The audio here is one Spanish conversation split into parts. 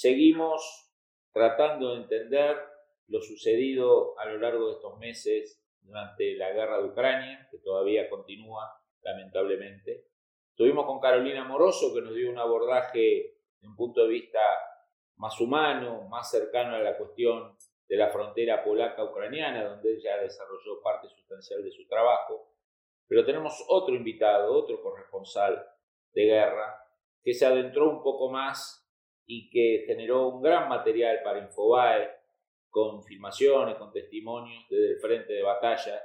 Seguimos tratando de entender lo sucedido a lo largo de estos meses durante la guerra de Ucrania, que todavía continúa, lamentablemente. Estuvimos con Carolina Moroso, que nos dio un abordaje de un punto de vista más humano, más cercano a la cuestión de la frontera polaca-ucraniana, donde ella desarrolló parte sustancial de su trabajo. Pero tenemos otro invitado, otro corresponsal de guerra, que se adentró un poco más y que generó un gran material para Infobae, con filmaciones, con testimonios desde el frente de batalla,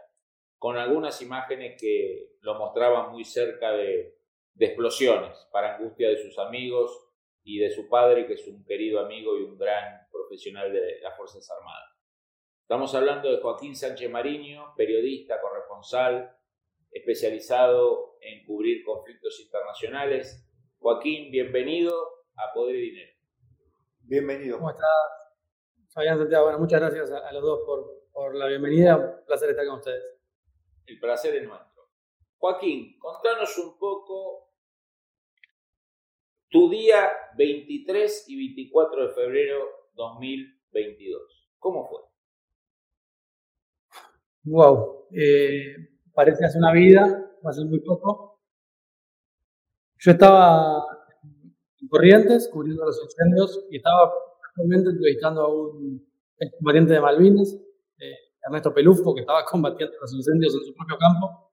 con algunas imágenes que lo mostraban muy cerca de, explosiones, para angustia de sus amigos y de su padre, que es un querido amigo y un gran profesional de las Fuerzas Armadas. Estamos hablando de Joaquín Sánchez Mariño, periodista, corresponsal, especializado en cubrir conflictos internacionales. Joaquín, bienvenido a Poder y Dinero. Bienvenido. ¿Cómo estás? Fabián Santiago, bueno, muchas gracias a, los dos por, por, la bienvenida. Un placer estar con ustedes. El placer es nuestro. Joaquín, contanos un poco tu día 23 y 24 de febrero 2022. ¿Cómo fue? Wow, eh, parece hace una vida, hace muy poco. Yo estaba Corrientes, cubriendo los incendios, y estaba actualmente entrevistando a un excombatiente de Malvinas, eh, Ernesto Pelufo, que estaba combatiendo los incendios en su propio campo.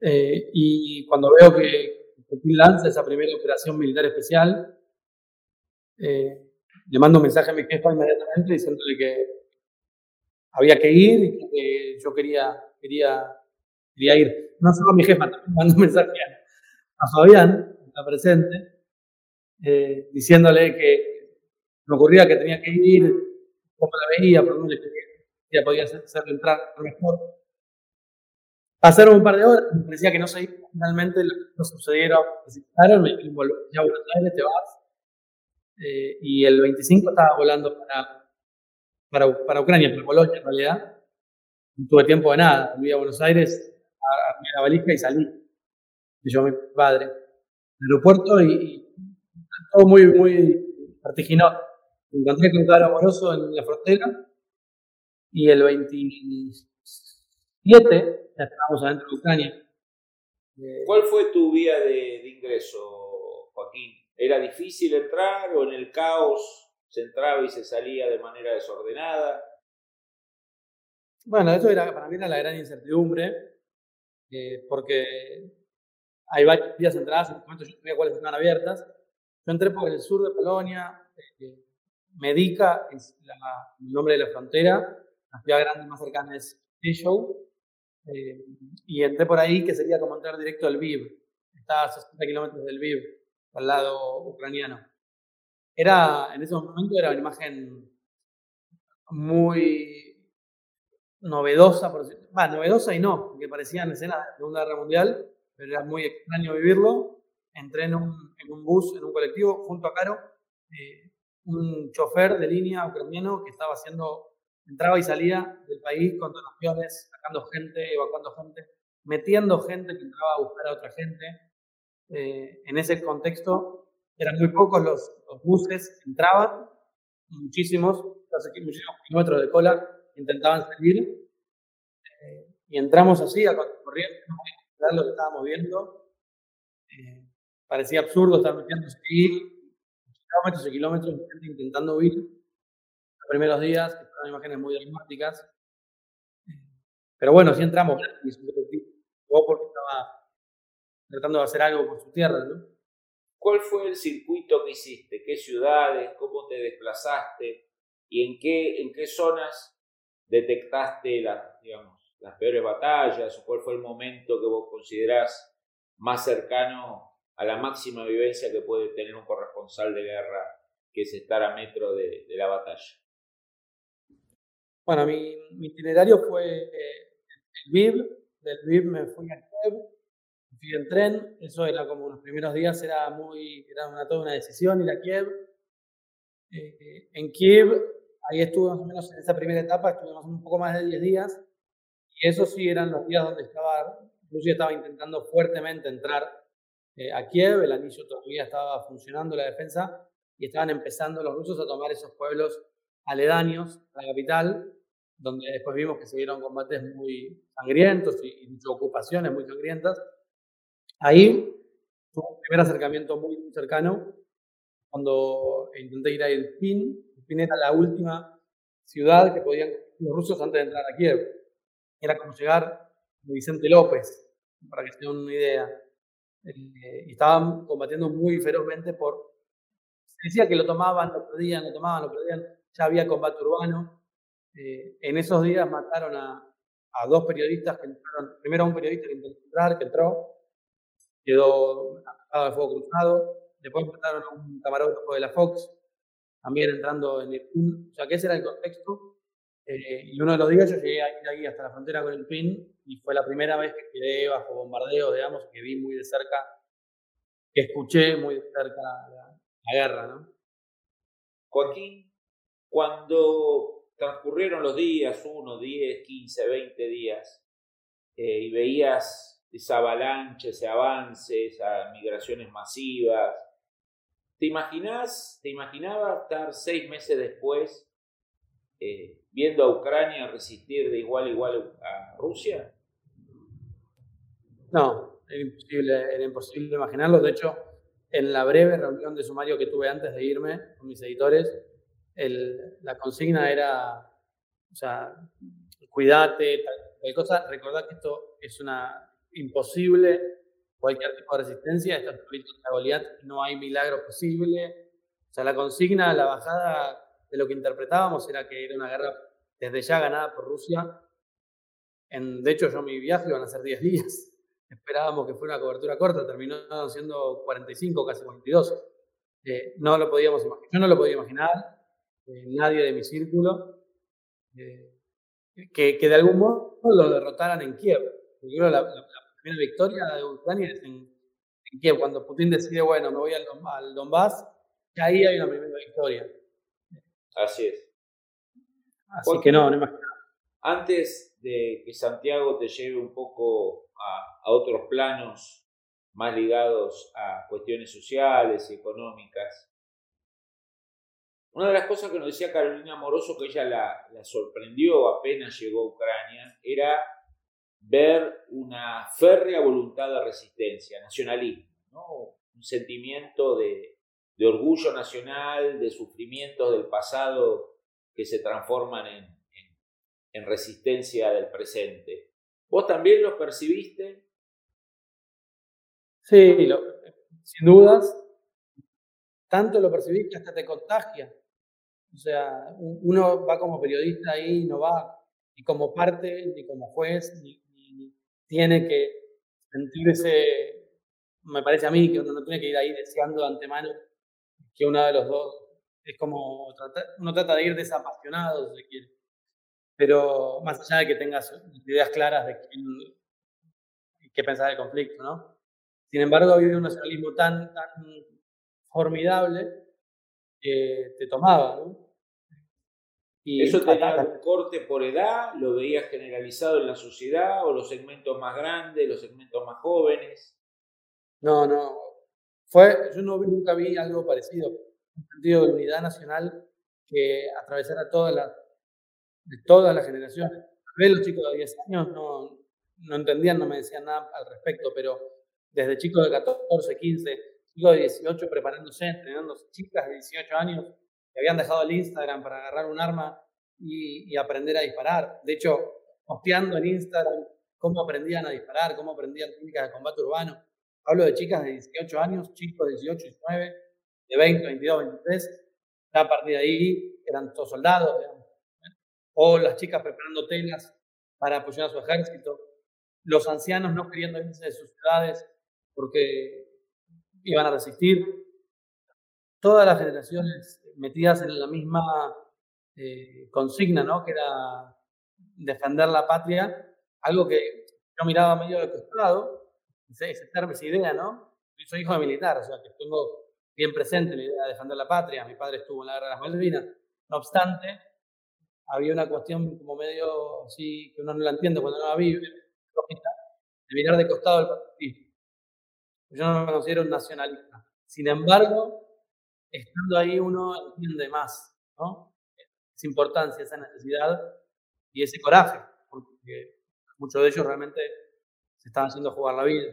Eh, y cuando veo que Putin lanza esa primera operación militar especial, eh, le mando un mensaje a mi jefa inmediatamente diciéndole que había que ir y que yo quería, quería, quería ir. No solo a mi jefa, también mando un mensaje a, Fabián, está presente, eh, diciéndole que me ocurría que tenía que ir, cómo la veía, por dónde ya podía hacerle entrar mejor. Pasaron un par de horas, me parecía que no se finalmente no sucedieron, se quitaron, me volví a Buenos Aires, te vas. Eh, y el 25 estaba volando para, para, para Ucrania, para Polonia en realidad. No tuve tiempo de nada, volví a Buenos Aires, a, la valija y salí. Me llevó mi padre al aeropuerto y todo muy, muy vertiginoso. Me encontré con cadáver amoroso en la frontera y el 27 ya estábamos adentro de Ucrania. Eh, ¿Cuál fue tu vía de, ingreso, Joaquín? ¿Era difícil entrar o en el caos se entraba y se salía de manera desordenada? Bueno, eso era, para mí era la gran incertidumbre, eh, porque hay varias vías entradas, en este momento yo no sabía cuáles estaban abiertas, yo entré por el sur de Polonia, eh, Medica es el nombre de la frontera, la ciudad grande más cercana es Teshov, eh, y entré por ahí que sería como entrar directo al Viv, está a 60 kilómetros del Viv, al lado ucraniano. Era, en ese momento era una imagen muy novedosa, por decir, novedosa y no, porque parecían escenas de Segunda Guerra Mundial, pero era muy extraño vivirlo entré en un, bus, en un colectivo, junto a Caro, eh, un chofer de línea ucraniano que estaba haciendo, entraba y salía del país con donaciones, sacando gente, evacuando gente, metiendo gente que entraba a buscar a otra gente. Eh, en ese contexto eran muy pocos los, buses que entraban, muchísimos, muchísimos kilómetros de cola intentaban salir. Eh, y entramos así a corriente, no lo que estábamos viendo parecía absurdo estar metiéndose ahí, kilómetros y kilómetros intentando huir. Los primeros días, que fueron imágenes muy dramáticas. Pero bueno, sí entramos o porque estaba tratando de hacer algo por su tierra, ¿no? ¿Cuál fue el circuito que hiciste? ¿Qué ciudades? ¿Cómo te desplazaste? ¿Y en qué, en qué zonas detectaste las, digamos, las peores batallas? ¿O cuál fue el momento que vos considerás más cercano a la máxima vivencia que puede tener un corresponsal de guerra, que es estar a metro de, la batalla. Bueno, mi, itinerario fue eh, el VIB, del VIB me fui a Kiev, fui en tren, eso era como los primeros días, era muy, era una, toda una decisión ir a Kiev. Eh, en Kiev, ahí estuve más o menos en esa primera etapa, estuvimos un poco más de 10 días, y esos sí eran los días donde estaba, Rusia estaba intentando fuertemente entrar eh, a Kiev, el anillo todavía estaba funcionando la defensa y estaban empezando los rusos a tomar esos pueblos aledaños a la capital, donde después vimos que se dieron combates muy sangrientos y, muchas ocupaciones muy sangrientas. Ahí tuve un primer acercamiento muy, muy cercano cuando intenté ir a Irpin. Irpin era la última ciudad que podían los rusos antes de entrar a Kiev. Era como llegar a Vicente López, para que se den una idea. Eh, estaban combatiendo muy ferozmente por... Se decía que lo tomaban, lo perdían, lo tomaban, lo perdían. Ya había combate urbano. Eh, en esos días mataron a, a, dos periodistas que entraron. Primero a un periodista que intentó entrar, que entró, quedó atacado de fuego cruzado. Después mataron a un camarógrafo de la Fox, también entrando en el... O sea, que ese era el contexto. Eh, y uno de los días yo llegué a ir hasta la frontera con el PIN y fue la primera vez que quedé bajo bombardeo, digamos, que vi muy de cerca, que escuché muy de cerca la, guerra, ¿no? Joaquín, cuando transcurrieron los días, uno, 10, 15, 20 días, eh, y veías esa avalancha, ese avance, esas migraciones masivas, ¿te imaginás, te imaginabas estar seis meses después eh, viendo a Ucrania resistir de igual a igual a Rusia? No, era imposible, era imposible imaginarlo. De hecho, en la breve reunión de sumario que tuve antes de irme con mis editores, la consigna era, o sea, cuídate, tal, cosa. Recordad que esto es una imposible, cualquier tipo de resistencia, esto es de Goliat, no hay milagro posible. O sea, la consigna, la bajada de lo que interpretábamos era que era una guerra desde ya ganada por Rusia. En, de hecho, yo mi viaje iban a ser 10 días. Esperábamos que fuera una cobertura corta, terminó siendo 45, casi 42. Eh, no lo podíamos imaginar. Yo no lo podía imaginar, eh, nadie de mi círculo, eh, que, que, de algún modo lo derrotaran en Kiev. Yo creo la, la, primera victoria de Ucrania es en, Kiev, cuando Putin decide, bueno, me voy al, al Donbass, ahí hay una primera victoria. Así es. Así que no, no imagino. Antes de que Santiago te lleve un poco a, a otros planos más ligados a cuestiones sociales y económicas, una de las cosas que nos decía Carolina Moroso, que ella la, la, sorprendió apenas llegó a Ucrania, era ver una férrea voluntad de resistencia, nacionalismo, ¿no? un sentimiento de, de orgullo nacional, de sufrimientos del pasado que se transforman en, en, resistencia del presente. ¿Vos también los percibiste? Sí, sin dudas. Tanto lo percibís que hasta te contagia. O sea, uno va como periodista ahí, no va ni como parte, ni como juez, ni, ni tiene que sentirse, me parece a mí, que uno no tiene que ir ahí deseando de antemano que uno de los dos es como, uno trata de ir desapasionado, si quiere. Pero más allá de que tengas ideas claras de qué pensar del conflicto, ¿no? Sin embargo, ha habido un nacionalismo tan, tan formidable que te tomaba, ¿no? Y ¿Eso tenía un corte por edad? ¿Lo veías generalizado en la sociedad? ¿O los segmentos más grandes, los segmentos más jóvenes? No, no. Fue, yo no, nunca vi algo parecido, un sentido de unidad nacional que atravesara todas las, de todas las generaciones. Tal los chicos de 10 años no, no entendían, no me decían nada al respecto, pero desde chicos de 14, 15, chicos de 18 preparándose, entrenando chicas de 18 años que habían dejado el Instagram para agarrar un arma y, y aprender a disparar. De hecho, posteando en Instagram cómo aprendían a disparar, cómo aprendían técnicas de combate urbano. Hablo de chicas de 18 años, chicos de 18, 19, de 20, 22, 23. Ya a partir de ahí eran todos soldados, O las chicas preparando telas para apoyar a su ejército. Los ancianos no queriendo irse de sus ciudades porque iban a resistir. Todas las generaciones metidas en la misma eh, consigna, ¿no? Que era defender la patria, algo que yo miraba medio de costado, ese, esa idea, ¿no? Yo soy hijo de militar, o sea, que tengo bien presente la idea de defender la patria. Mi padre estuvo en la guerra de las Malvinas. No obstante, había una cuestión como medio así, que uno no la entiende cuando no la vive, de mirar de costado el patriotismo. Yo no me considero un nacionalista. Sin embargo, estando ahí uno entiende más, ¿no? Esa importancia, esa necesidad y ese coraje, porque muchos de ellos realmente se estaban haciendo jugar la vida.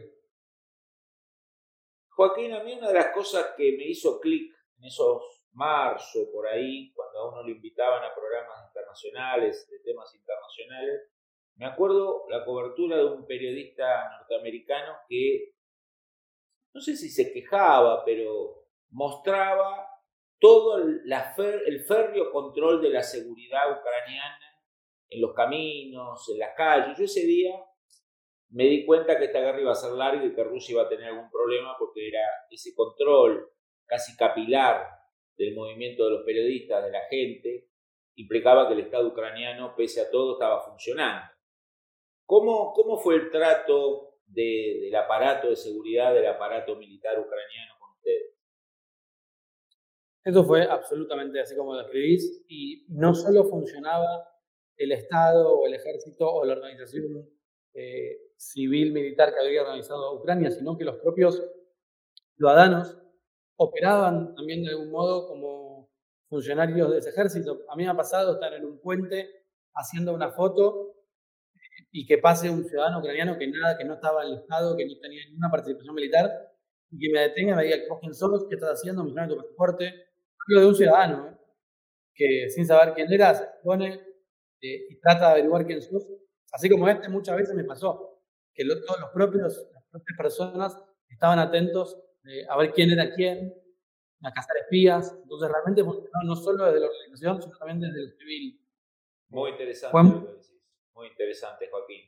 Joaquín, a mí una de las cosas que me hizo clic en esos marzo, por ahí, cuando a uno lo invitaban a programas internacionales, de temas internacionales, me acuerdo la cobertura de un periodista norteamericano que, no sé si se quejaba, pero mostraba todo el, el férreo control de la seguridad ucraniana en los caminos, en las calles. Yo ese día me di cuenta que esta guerra iba a ser larga y que Rusia iba a tener algún problema porque era ese control casi capilar del movimiento de los periodistas, de la gente, implicaba que el Estado ucraniano, pese a todo, estaba funcionando. ¿Cómo, cómo fue el trato del aparato de seguridad, del aparato militar ucraniano con ustedes? Eso fue absolutamente así como lo escribís, y no solo funcionaba el Estado o el ejército o la organización eh, civil militar que había organizado Ucrania, sino que los propios ciudadanos operaban también de algún modo como funcionarios de ese ejército. A mí me ha pasado estar en un puente haciendo una foto y que pase un ciudadano ucraniano que nada, que no estaba Estado, que no tenía ninguna participación militar, y que me detenga y me diga, ¿vos quién sos? ¿Qué estás haciendo? Me tu pasaporte. Hablo de un ciudadano, ¿eh? que sin saber quién era, se pone eh, y trata de averiguar quién sos. Así como este muchas veces me pasó, que todos los propios, las propias personas estaban atentos a ver quién era quién, a cazar espías. Entonces, realmente no solo desde la organización, sino también desde el civil. Muy interesante, muy interesante, Joaquín.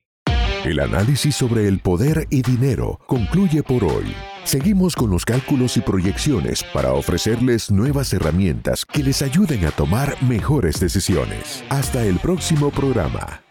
El análisis sobre el poder y dinero concluye por hoy. Seguimos con los cálculos y proyecciones para ofrecerles nuevas herramientas que les ayuden a tomar mejores decisiones. Hasta el próximo programa.